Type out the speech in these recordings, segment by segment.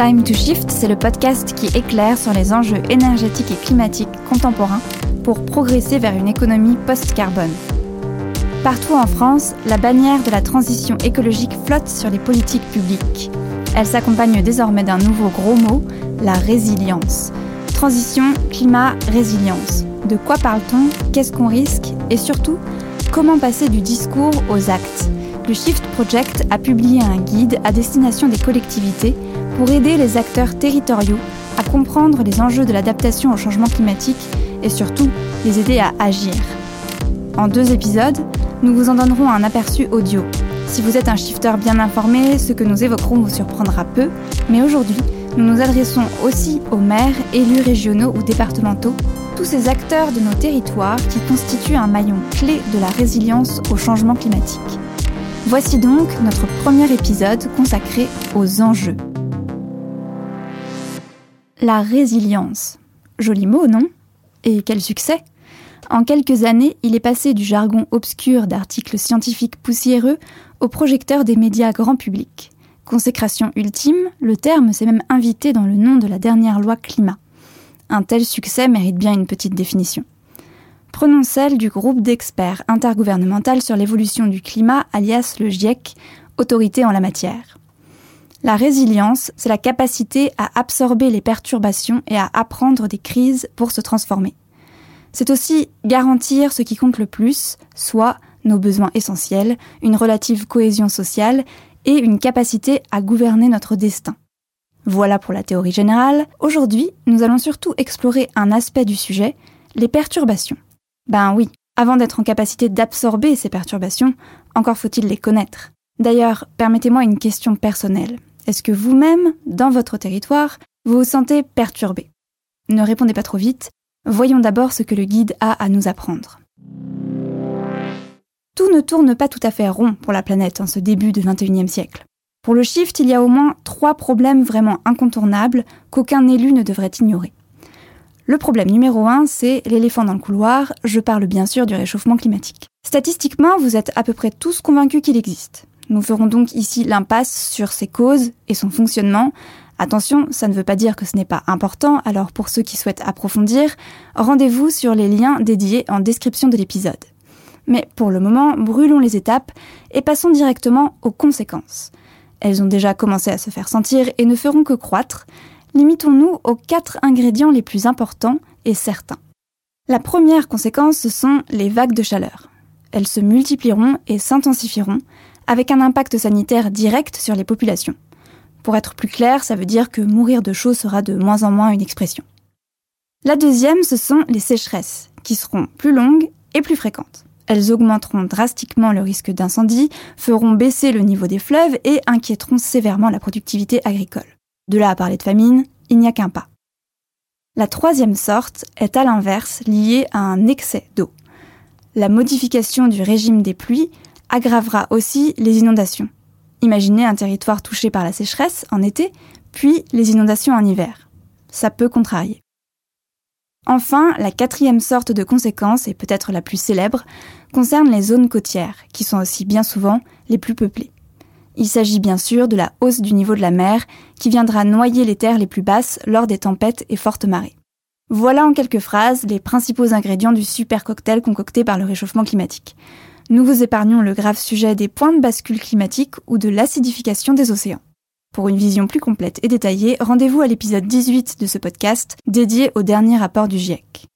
Time to Shift, c'est le podcast qui éclaire sur les enjeux énergétiques et climatiques contemporains pour progresser vers une économie post-carbone. Partout en France, la bannière de la transition écologique flotte sur les politiques publiques. Elle s'accompagne désormais d'un nouveau gros mot, la résilience. Transition, climat, résilience. De quoi parle-t-on? Qu'est-ce qu'on risque? Et surtout, comment passer du discours aux actes? Le Shift Project a publié un guide à destination des collectivités pour aider les acteurs territoriaux à comprendre les enjeux de l'adaptation au changement climatique et surtout les aider à agir. En deux épisodes, nous vous en donnerons un aperçu audio. Si vous êtes un shifter bien informé, ce que nous évoquerons vous surprendra peu, mais aujourd'hui, nous nous adressons aussi aux maires, élus régionaux ou départementaux, tous ces acteurs de nos territoires qui constituent un maillon clé de la résilience au changement climatique. Voici donc notre premier épisode consacré aux enjeux. La résilience. Joli mot, non? Et quel succès? En quelques années, il est passé du jargon obscur d'articles scientifiques poussiéreux au projecteur des médias grand public. Consécration ultime, le terme s'est même invité dans le nom de la dernière loi climat. Un tel succès mérite bien une petite définition. Prenons celle du groupe d'experts intergouvernemental sur l'évolution du climat, alias le GIEC, autorité en la matière. La résilience, c'est la capacité à absorber les perturbations et à apprendre des crises pour se transformer. C'est aussi garantir ce qui compte le plus, soit nos besoins essentiels, une relative cohésion sociale et une capacité à gouverner notre destin. Voilà pour la théorie générale. Aujourd'hui, nous allons surtout explorer un aspect du sujet, les perturbations. Ben oui, avant d'être en capacité d'absorber ces perturbations, encore faut-il les connaître. D'ailleurs, permettez-moi une question personnelle. Est-ce que vous-même, dans votre territoire, vous vous sentez perturbé? Ne répondez pas trop vite, voyons d'abord ce que le guide a à nous apprendre. Tout ne tourne pas tout à fait rond pour la planète en ce début du XXIe siècle. Pour le shift, il y a au moins trois problèmes vraiment incontournables qu'aucun élu ne devrait ignorer. Le problème numéro un, c'est l'éléphant dans le couloir, je parle bien sûr du réchauffement climatique. Statistiquement, vous êtes à peu près tous convaincus qu'il existe. Nous ferons donc ici l'impasse sur ses causes et son fonctionnement. Attention, ça ne veut pas dire que ce n'est pas important, alors pour ceux qui souhaitent approfondir, rendez-vous sur les liens dédiés en description de l'épisode. Mais pour le moment, brûlons les étapes et passons directement aux conséquences. Elles ont déjà commencé à se faire sentir et ne feront que croître. Limitons-nous aux quatre ingrédients les plus importants et certains. La première conséquence, ce sont les vagues de chaleur. Elles se multiplieront et s'intensifieront, avec un impact sanitaire direct sur les populations. Pour être plus clair, ça veut dire que mourir de chaud sera de moins en moins une expression. La deuxième, ce sont les sécheresses, qui seront plus longues et plus fréquentes. Elles augmenteront drastiquement le risque d'incendie, feront baisser le niveau des fleuves et inquiéteront sévèrement la productivité agricole. De là à parler de famine, il n'y a qu'un pas. La troisième sorte est à l'inverse liée à un excès d'eau. La modification du régime des pluies aggravera aussi les inondations. Imaginez un territoire touché par la sécheresse en été, puis les inondations en hiver. Ça peut contrarier. Enfin, la quatrième sorte de conséquence, et peut-être la plus célèbre, concerne les zones côtières, qui sont aussi bien souvent les plus peuplées. Il s'agit bien sûr de la hausse du niveau de la mer, qui viendra noyer les terres les plus basses lors des tempêtes et fortes marées. Voilà en quelques phrases les principaux ingrédients du super cocktail concocté par le réchauffement climatique nous vous épargnons le grave sujet des points de bascule climatique ou de l'acidification des océans. Pour une vision plus complète et détaillée, rendez-vous à l'épisode 18 de ce podcast dédié au dernier rapport du GIEC.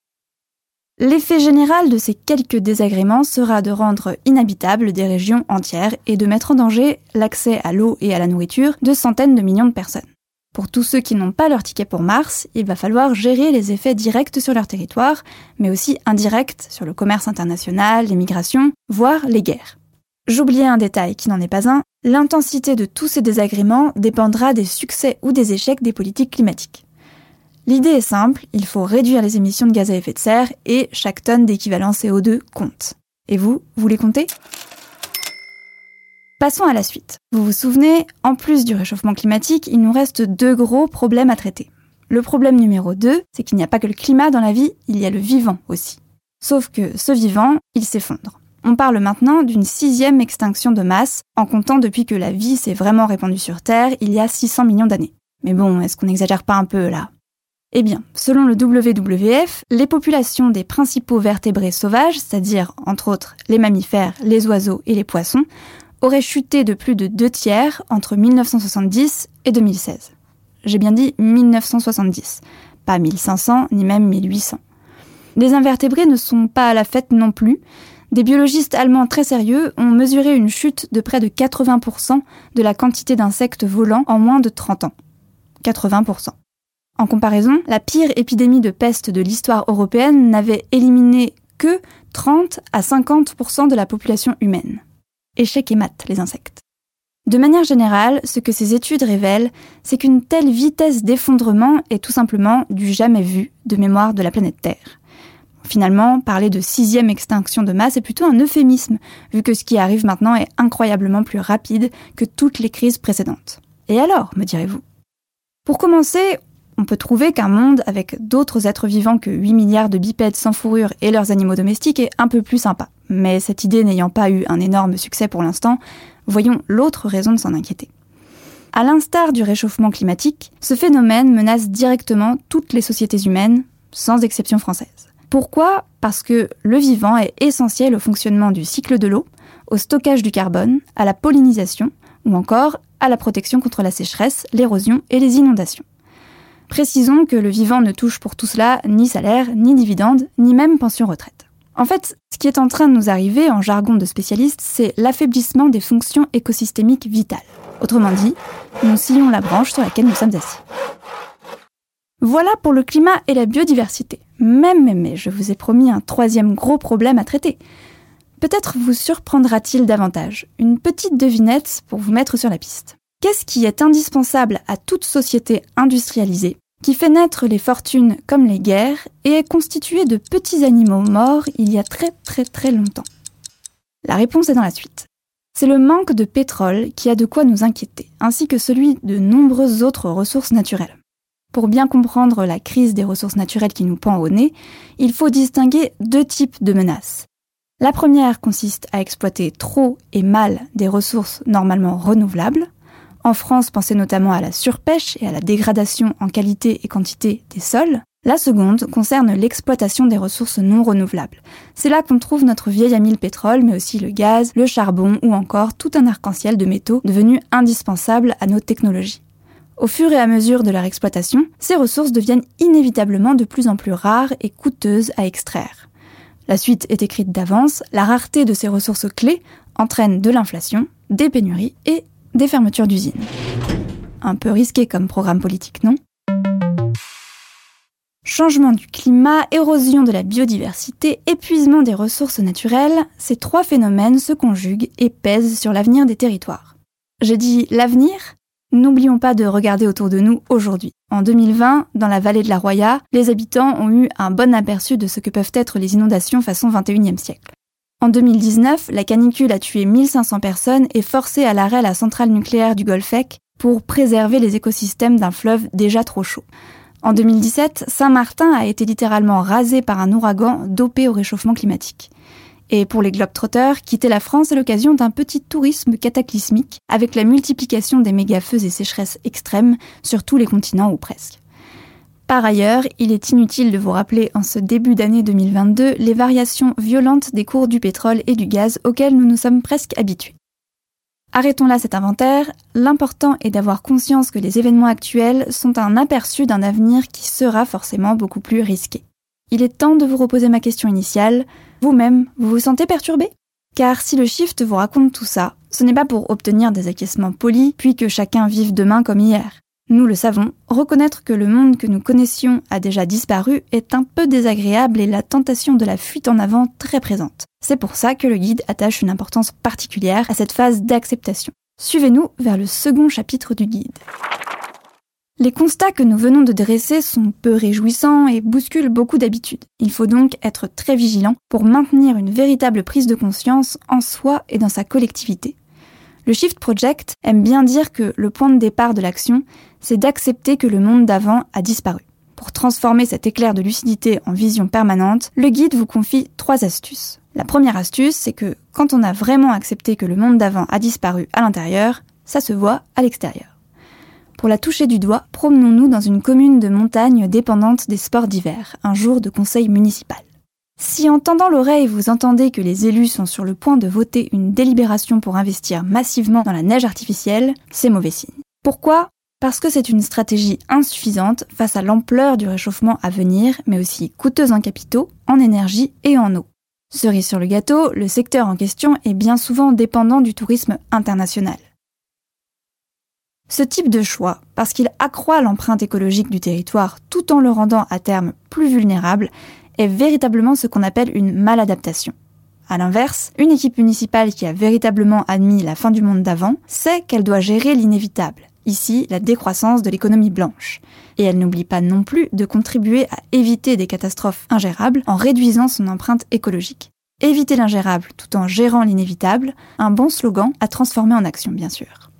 L'effet général de ces quelques désagréments sera de rendre inhabitables des régions entières et de mettre en danger l'accès à l'eau et à la nourriture de centaines de millions de personnes. Pour tous ceux qui n'ont pas leur ticket pour Mars, il va falloir gérer les effets directs sur leur territoire, mais aussi indirects sur le commerce international, les migrations, voire les guerres. J'oubliais un détail qui n'en est pas un, l'intensité de tous ces désagréments dépendra des succès ou des échecs des politiques climatiques. L'idée est simple, il faut réduire les émissions de gaz à effet de serre et chaque tonne d'équivalent CO2 compte. Et vous, vous les comptez? Passons à la suite. Vous vous souvenez, en plus du réchauffement climatique, il nous reste deux gros problèmes à traiter. Le problème numéro 2, c'est qu'il n'y a pas que le climat dans la vie, il y a le vivant aussi. Sauf que ce vivant, il s'effondre. On parle maintenant d'une sixième extinction de masse, en comptant depuis que la vie s'est vraiment répandue sur Terre il y a 600 millions d'années. Mais bon, est-ce qu'on n'exagère pas un peu là? Eh bien, selon le WWF, les populations des principaux vertébrés sauvages, c'est-à-dire entre autres les mammifères, les oiseaux et les poissons, auraient chuté de plus de deux tiers entre 1970 et 2016. J'ai bien dit 1970, pas 1500 ni même 1800. Les invertébrés ne sont pas à la fête non plus. Des biologistes allemands très sérieux ont mesuré une chute de près de 80% de la quantité d'insectes volants en moins de 30 ans. 80%. En comparaison, la pire épidémie de peste de l'histoire européenne n'avait éliminé que 30 à 50% de la population humaine. Échec et mat, les insectes. De manière générale, ce que ces études révèlent, c'est qu'une telle vitesse d'effondrement est tout simplement du jamais vu de mémoire de la planète Terre. Finalement, parler de sixième extinction de masse est plutôt un euphémisme, vu que ce qui arrive maintenant est incroyablement plus rapide que toutes les crises précédentes. Et alors, me direz-vous? Pour commencer, on peut trouver qu'un monde avec d'autres êtres vivants que 8 milliards de bipèdes sans fourrure et leurs animaux domestiques est un peu plus sympa. Mais cette idée n'ayant pas eu un énorme succès pour l'instant, voyons l'autre raison de s'en inquiéter. À l'instar du réchauffement climatique, ce phénomène menace directement toutes les sociétés humaines, sans exception française. Pourquoi? Parce que le vivant est essentiel au fonctionnement du cycle de l'eau, au stockage du carbone, à la pollinisation ou encore à la protection contre la sécheresse, l'érosion et les inondations. Précisons que le vivant ne touche pour tout cela ni salaire, ni dividende, ni même pension retraite. En fait, ce qui est en train de nous arriver en jargon de spécialiste, c'est l'affaiblissement des fonctions écosystémiques vitales. Autrement dit, nous sillons la branche sur laquelle nous sommes assis. Voilà pour le climat et la biodiversité. Même, mais, je vous ai promis un troisième gros problème à traiter. Peut-être vous surprendra-t-il davantage. Une petite devinette pour vous mettre sur la piste. Qu'est-ce qui est indispensable à toute société industrialisée, qui fait naître les fortunes comme les guerres et est constitué de petits animaux morts il y a très très très longtemps? La réponse est dans la suite. C'est le manque de pétrole qui a de quoi nous inquiéter, ainsi que celui de nombreuses autres ressources naturelles. Pour bien comprendre la crise des ressources naturelles qui nous pend au nez, il faut distinguer deux types de menaces. La première consiste à exploiter trop et mal des ressources normalement renouvelables. En France, pensez notamment à la surpêche et à la dégradation en qualité et quantité des sols. La seconde concerne l'exploitation des ressources non renouvelables. C'est là qu'on trouve notre vieil ami le pétrole, mais aussi le gaz, le charbon ou encore tout un arc-en-ciel de métaux devenus indispensables à nos technologies. Au fur et à mesure de leur exploitation, ces ressources deviennent inévitablement de plus en plus rares et coûteuses à extraire. La suite est écrite d'avance, la rareté de ces ressources clés entraîne de l'inflation, des pénuries et des fermetures d'usines. Un peu risqué comme programme politique, non? Changement du climat, érosion de la biodiversité, épuisement des ressources naturelles, ces trois phénomènes se conjuguent et pèsent sur l'avenir des territoires. J'ai dit l'avenir N'oublions pas de regarder autour de nous aujourd'hui. En 2020, dans la vallée de la Roya, les habitants ont eu un bon aperçu de ce que peuvent être les inondations façon 21e siècle. En 2019, la canicule a tué 1500 personnes et forcé à l'arrêt la centrale nucléaire du Golfec pour préserver les écosystèmes d'un fleuve déjà trop chaud. En 2017, Saint-Martin a été littéralement rasé par un ouragan dopé au réchauffement climatique. Et pour les Globetrotters, quitter la France est l'occasion d'un petit tourisme cataclysmique avec la multiplication des méga-feux et sécheresses extrêmes sur tous les continents ou presque. Par ailleurs, il est inutile de vous rappeler en ce début d'année 2022 les variations violentes des cours du pétrole et du gaz auxquelles nous nous sommes presque habitués. Arrêtons là cet inventaire, l'important est d'avoir conscience que les événements actuels sont un aperçu d'un avenir qui sera forcément beaucoup plus risqué. Il est temps de vous reposer ma question initiale, vous-même, vous vous sentez perturbé? Car si le shift vous raconte tout ça, ce n'est pas pour obtenir des acquiescements polis, puis que chacun vive demain comme hier. Nous le savons, reconnaître que le monde que nous connaissions a déjà disparu est un peu désagréable et la tentation de la fuite en avant très présente. C'est pour ça que le guide attache une importance particulière à cette phase d'acceptation. Suivez-nous vers le second chapitre du guide. Les constats que nous venons de dresser sont peu réjouissants et bousculent beaucoup d'habitudes. Il faut donc être très vigilant pour maintenir une véritable prise de conscience en soi et dans sa collectivité. Le Shift Project aime bien dire que le point de départ de l'action, c'est d'accepter que le monde d'avant a disparu. Pour transformer cet éclair de lucidité en vision permanente, le guide vous confie trois astuces. La première astuce, c'est que quand on a vraiment accepté que le monde d'avant a disparu à l'intérieur, ça se voit à l'extérieur. Pour la toucher du doigt, promenons-nous dans une commune de montagne dépendante des sports d'hiver, un jour de conseil municipal. Si en tendant l'oreille vous entendez que les élus sont sur le point de voter une délibération pour investir massivement dans la neige artificielle, c'est mauvais signe. Pourquoi? Parce que c'est une stratégie insuffisante face à l'ampleur du réchauffement à venir, mais aussi coûteuse en capitaux, en énergie et en eau. Cerise sur le gâteau, le secteur en question est bien souvent dépendant du tourisme international. Ce type de choix, parce qu'il accroît l'empreinte écologique du territoire tout en le rendant à terme plus vulnérable, est véritablement ce qu'on appelle une maladaptation. A l'inverse, une équipe municipale qui a véritablement admis la fin du monde d'avant sait qu'elle doit gérer l'inévitable, ici la décroissance de l'économie blanche. Et elle n'oublie pas non plus de contribuer à éviter des catastrophes ingérables en réduisant son empreinte écologique. Éviter l'ingérable tout en gérant l'inévitable, un bon slogan à transformer en action bien sûr.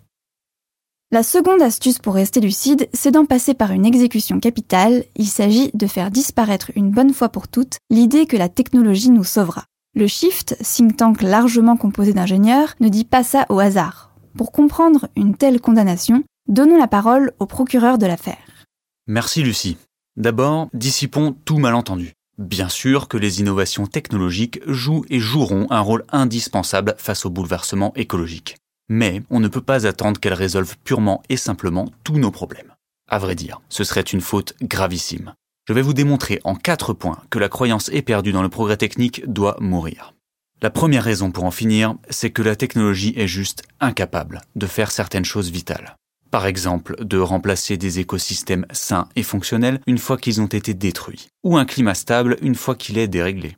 La seconde astuce pour rester lucide, c'est d'en passer par une exécution capitale. Il s'agit de faire disparaître une bonne fois pour toutes l'idée que la technologie nous sauvera. Le Shift, think tank largement composé d'ingénieurs, ne dit pas ça au hasard. Pour comprendre une telle condamnation, donnons la parole au procureur de l'affaire. Merci Lucie. D'abord, dissipons tout malentendu. Bien sûr que les innovations technologiques jouent et joueront un rôle indispensable face au bouleversement écologique. Mais on ne peut pas attendre qu'elles résolvent purement et simplement tous nos problèmes. À vrai dire, ce serait une faute gravissime. Je vais vous démontrer en quatre points que la croyance éperdue dans le progrès technique doit mourir. La première raison pour en finir, c'est que la technologie est juste incapable de faire certaines choses vitales. Par exemple, de remplacer des écosystèmes sains et fonctionnels une fois qu'ils ont été détruits, ou un climat stable une fois qu'il est déréglé.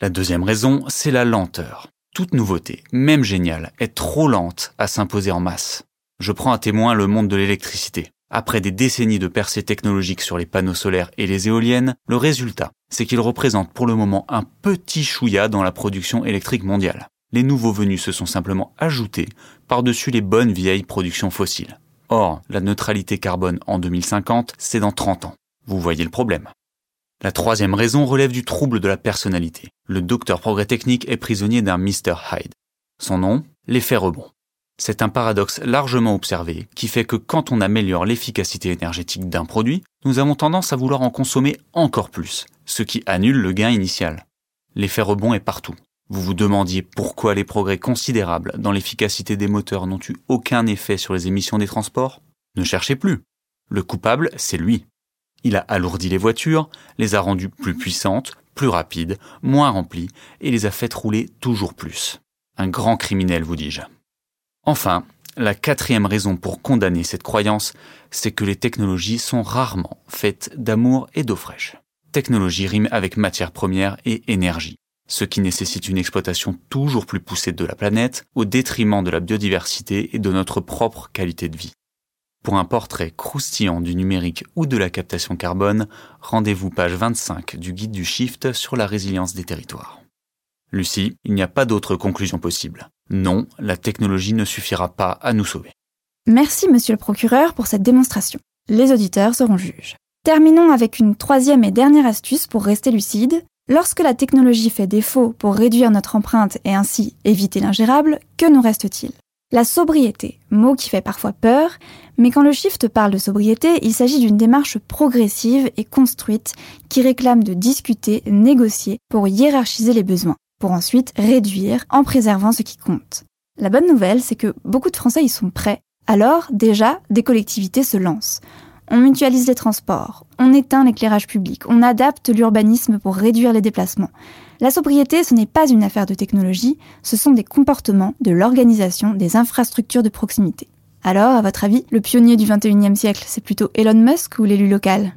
La deuxième raison, c'est la lenteur. Toute nouveauté, même géniale, est trop lente à s'imposer en masse. Je prends à témoin le monde de l'électricité. Après des décennies de percées technologiques sur les panneaux solaires et les éoliennes, le résultat, c'est qu'ils représentent pour le moment un petit chouïa dans la production électrique mondiale. Les nouveaux venus se sont simplement ajoutés par-dessus les bonnes vieilles productions fossiles. Or, la neutralité carbone en 2050, c'est dans 30 ans. Vous voyez le problème. La troisième raison relève du trouble de la personnalité. Le docteur progrès technique est prisonnier d'un Mr. Hyde. Son nom, l'effet rebond. C'est un paradoxe largement observé qui fait que quand on améliore l'efficacité énergétique d'un produit, nous avons tendance à vouloir en consommer encore plus, ce qui annule le gain initial. L'effet rebond est partout. Vous vous demandiez pourquoi les progrès considérables dans l'efficacité des moteurs n'ont eu aucun effet sur les émissions des transports? Ne cherchez plus. Le coupable, c'est lui. Il a alourdi les voitures, les a rendues plus puissantes, plus rapides, moins remplies, et les a faites rouler toujours plus. Un grand criminel, vous dis-je. Enfin, la quatrième raison pour condamner cette croyance, c'est que les technologies sont rarement faites d'amour et d'eau fraîche. Technologie rime avec matière première et énergie, ce qui nécessite une exploitation toujours plus poussée de la planète au détriment de la biodiversité et de notre propre qualité de vie. Pour un portrait croustillant du numérique ou de la captation carbone, rendez-vous page 25 du guide du Shift sur la résilience des territoires. Lucie, il n'y a pas d'autre conclusion possible. Non, la technologie ne suffira pas à nous sauver. Merci, monsieur le procureur, pour cette démonstration. Les auditeurs seront juges. Terminons avec une troisième et dernière astuce pour rester lucide. Lorsque la technologie fait défaut pour réduire notre empreinte et ainsi éviter l'ingérable, que nous reste-t-il? La sobriété, mot qui fait parfois peur, mais quand le shift parle de sobriété, il s'agit d'une démarche progressive et construite qui réclame de discuter, négocier pour hiérarchiser les besoins, pour ensuite réduire en préservant ce qui compte. La bonne nouvelle, c'est que beaucoup de Français y sont prêts. Alors, déjà, des collectivités se lancent. On mutualise les transports, on éteint l'éclairage public, on adapte l'urbanisme pour réduire les déplacements. La sobriété, ce n'est pas une affaire de technologie, ce sont des comportements, de l'organisation, des infrastructures de proximité. Alors, à votre avis, le pionnier du 21e siècle, c'est plutôt Elon Musk ou l'élu local?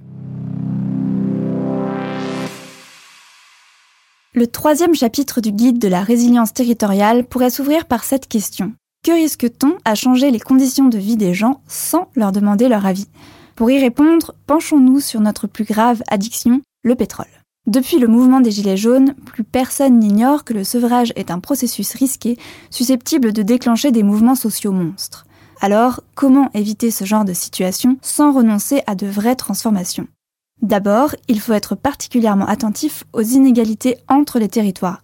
Le troisième chapitre du guide de la résilience territoriale pourrait s'ouvrir par cette question. Que risque-t-on à changer les conditions de vie des gens sans leur demander leur avis? Pour y répondre, penchons-nous sur notre plus grave addiction, le pétrole. Depuis le mouvement des Gilets jaunes, plus personne n'ignore que le sevrage est un processus risqué, susceptible de déclencher des mouvements sociaux monstres. Alors, comment éviter ce genre de situation sans renoncer à de vraies transformations? D'abord, il faut être particulièrement attentif aux inégalités entre les territoires.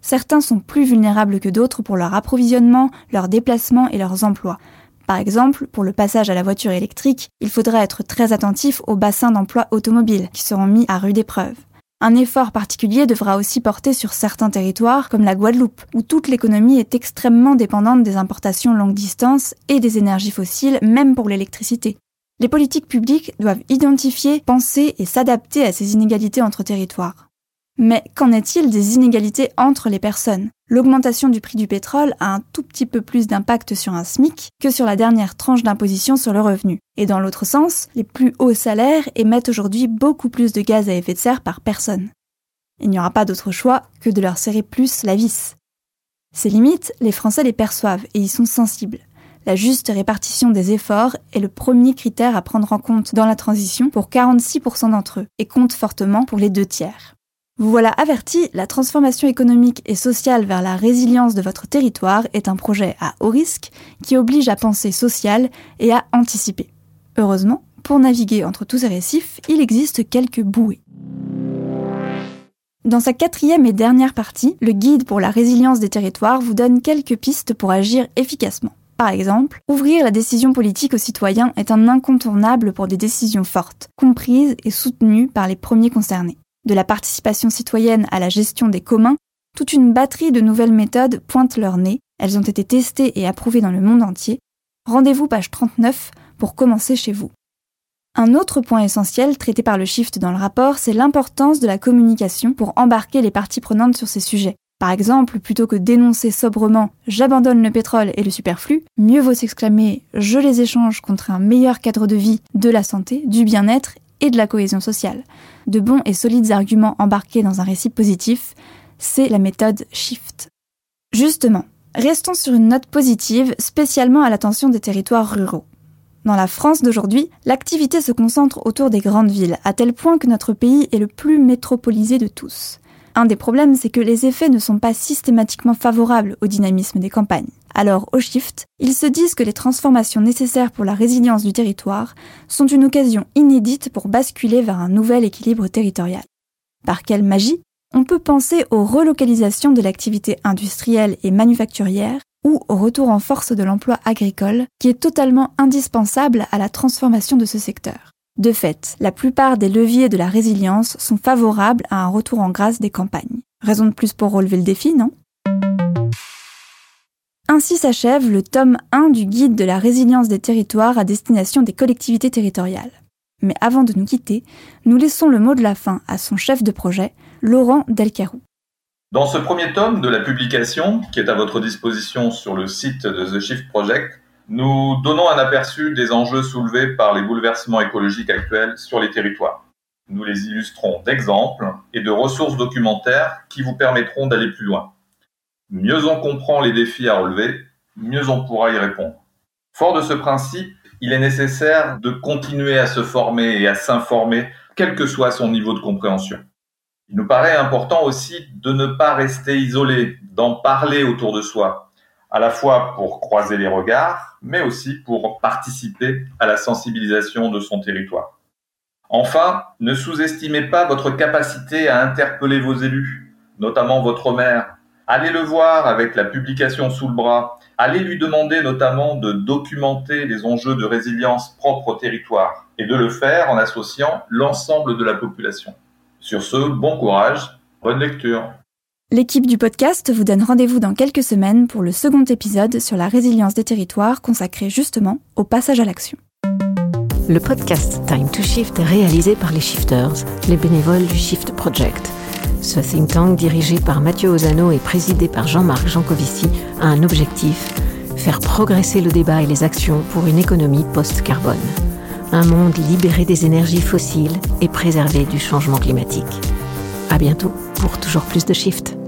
Certains sont plus vulnérables que d'autres pour leur approvisionnement, leurs déplacements et leurs emplois. Par exemple, pour le passage à la voiture électrique, il faudra être très attentif aux bassins d'emploi automobiles qui seront mis à rude épreuve. Un effort particulier devra aussi porter sur certains territoires comme la Guadeloupe, où toute l'économie est extrêmement dépendante des importations longue distance et des énergies fossiles, même pour l'électricité. Les politiques publiques doivent identifier, penser et s'adapter à ces inégalités entre territoires. Mais qu'en est-il des inégalités entre les personnes? L'augmentation du prix du pétrole a un tout petit peu plus d'impact sur un SMIC que sur la dernière tranche d'imposition sur le revenu. Et dans l'autre sens, les plus hauts salaires émettent aujourd'hui beaucoup plus de gaz à effet de serre par personne. Il n'y aura pas d'autre choix que de leur serrer plus la vis. Ces limites, les Français les perçoivent et y sont sensibles. La juste répartition des efforts est le premier critère à prendre en compte dans la transition pour 46% d'entre eux et compte fortement pour les deux tiers. Vous voilà averti, la transformation économique et sociale vers la résilience de votre territoire est un projet à haut risque qui oblige à penser social et à anticiper. Heureusement, pour naviguer entre tous ces récifs, il existe quelques bouées. Dans sa quatrième et dernière partie, le guide pour la résilience des territoires vous donne quelques pistes pour agir efficacement. Par exemple, ouvrir la décision politique aux citoyens est un incontournable pour des décisions fortes, comprises et soutenues par les premiers concernés de la participation citoyenne à la gestion des communs, toute une batterie de nouvelles méthodes pointe leur nez, elles ont été testées et approuvées dans le monde entier. Rendez-vous page 39 pour commencer chez vous. Un autre point essentiel traité par le Shift dans le rapport, c'est l'importance de la communication pour embarquer les parties prenantes sur ces sujets. Par exemple, plutôt que d'énoncer sobrement j'abandonne le pétrole et le superflu, mieux vaut s'exclamer je les échange contre un meilleur cadre de vie, de la santé, du bien-être et de la cohésion sociale. De bons et solides arguments embarqués dans un récit positif, c'est la méthode Shift. Justement, restons sur une note positive, spécialement à l'attention des territoires ruraux. Dans la France d'aujourd'hui, l'activité se concentre autour des grandes villes, à tel point que notre pays est le plus métropolisé de tous. Un des problèmes, c'est que les effets ne sont pas systématiquement favorables au dynamisme des campagnes. Alors, au Shift, ils se disent que les transformations nécessaires pour la résilience du territoire sont une occasion inédite pour basculer vers un nouvel équilibre territorial. Par quelle magie On peut penser aux relocalisations de l'activité industrielle et manufacturière ou au retour en force de l'emploi agricole, qui est totalement indispensable à la transformation de ce secteur. De fait, la plupart des leviers de la résilience sont favorables à un retour en grâce des campagnes. Raison de plus pour relever le défi, non? Ainsi s'achève le tome 1 du guide de la résilience des territoires à destination des collectivités territoriales. Mais avant de nous quitter, nous laissons le mot de la fin à son chef de projet, Laurent Delcarou. Dans ce premier tome de la publication, qui est à votre disposition sur le site de The Shift Project, nous donnons un aperçu des enjeux soulevés par les bouleversements écologiques actuels sur les territoires. Nous les illustrons d'exemples et de ressources documentaires qui vous permettront d'aller plus loin. Mieux on comprend les défis à relever, mieux on pourra y répondre. Fort de ce principe, il est nécessaire de continuer à se former et à s'informer, quel que soit son niveau de compréhension. Il nous paraît important aussi de ne pas rester isolé, d'en parler autour de soi, à la fois pour croiser les regards, mais aussi pour participer à la sensibilisation de son territoire. Enfin, ne sous-estimez pas votre capacité à interpeller vos élus, notamment votre maire. Allez le voir avec la publication sous le bras. Allez lui demander notamment de documenter les enjeux de résilience propres au territoire et de le faire en associant l'ensemble de la population. Sur ce, bon courage, bonne lecture. L'équipe du podcast vous donne rendez-vous dans quelques semaines pour le second épisode sur la résilience des territoires consacré justement au passage à l'action. Le podcast Time to Shift est réalisé par les Shifters, les bénévoles du Shift Project. Ce think tank dirigé par Mathieu Ozano et présidé par Jean-Marc Jancovici a un objectif faire progresser le débat et les actions pour une économie post-carbone. Un monde libéré des énergies fossiles et préservé du changement climatique. À bientôt pour toujours plus de Shift.